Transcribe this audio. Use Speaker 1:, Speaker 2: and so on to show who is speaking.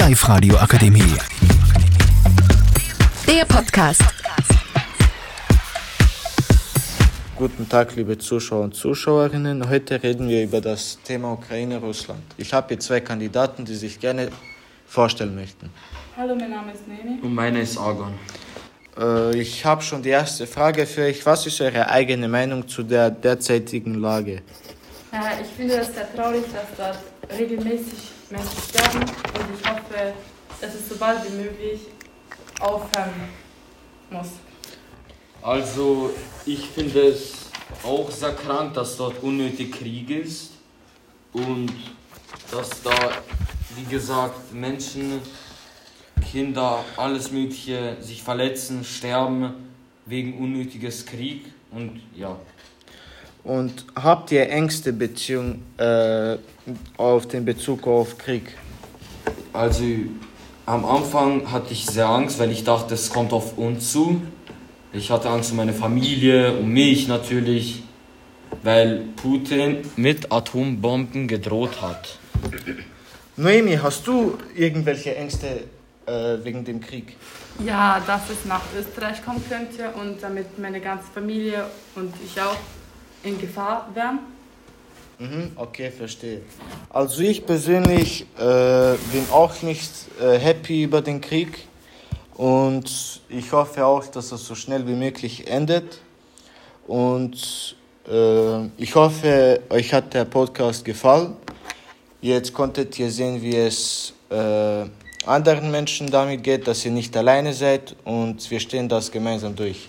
Speaker 1: Live-Radio Akademie.
Speaker 2: Der Podcast.
Speaker 3: Guten Tag, liebe Zuschauer und Zuschauerinnen. Heute reden wir über das Thema Ukraine-Russland. Ich habe hier zwei Kandidaten, die sich gerne vorstellen möchten.
Speaker 4: Hallo, mein Name ist Nemi.
Speaker 5: Und meine ist Argon.
Speaker 3: Äh, ich habe schon die erste Frage für euch. Was ist eure eigene Meinung zu der derzeitigen Lage?
Speaker 4: Ja, ich finde es sehr traurig, dass dort regelmäßig Menschen sterben und ich hoffe, dass es so bald wie möglich aufhören muss.
Speaker 5: Also, ich finde es auch sehr krank, dass dort unnötig Krieg ist und dass da, wie gesagt, Menschen, Kinder, alles Mögliche sich verletzen, sterben wegen unnötiges Krieg und ja.
Speaker 3: Und habt ihr Ängste Beziehung äh, auf den Bezug auf Krieg?
Speaker 5: Also am Anfang hatte ich sehr Angst, weil ich dachte, es kommt auf uns zu. Ich hatte Angst um meine Familie, um mich natürlich, weil Putin mit Atombomben gedroht hat.
Speaker 3: Noemi, hast du irgendwelche Ängste äh, wegen dem Krieg?
Speaker 4: Ja, dass es nach Österreich kommen könnte und damit meine ganze Familie und ich auch in Gefahr wären.
Speaker 3: Mhm, okay, verstehe. Also ich persönlich äh, bin auch nicht äh, happy über den Krieg und ich hoffe auch, dass es so schnell wie möglich endet. Und äh, ich hoffe, euch hat der Podcast gefallen. Jetzt konntet ihr sehen, wie es äh, anderen Menschen damit geht, dass ihr nicht alleine seid und wir stehen das gemeinsam durch.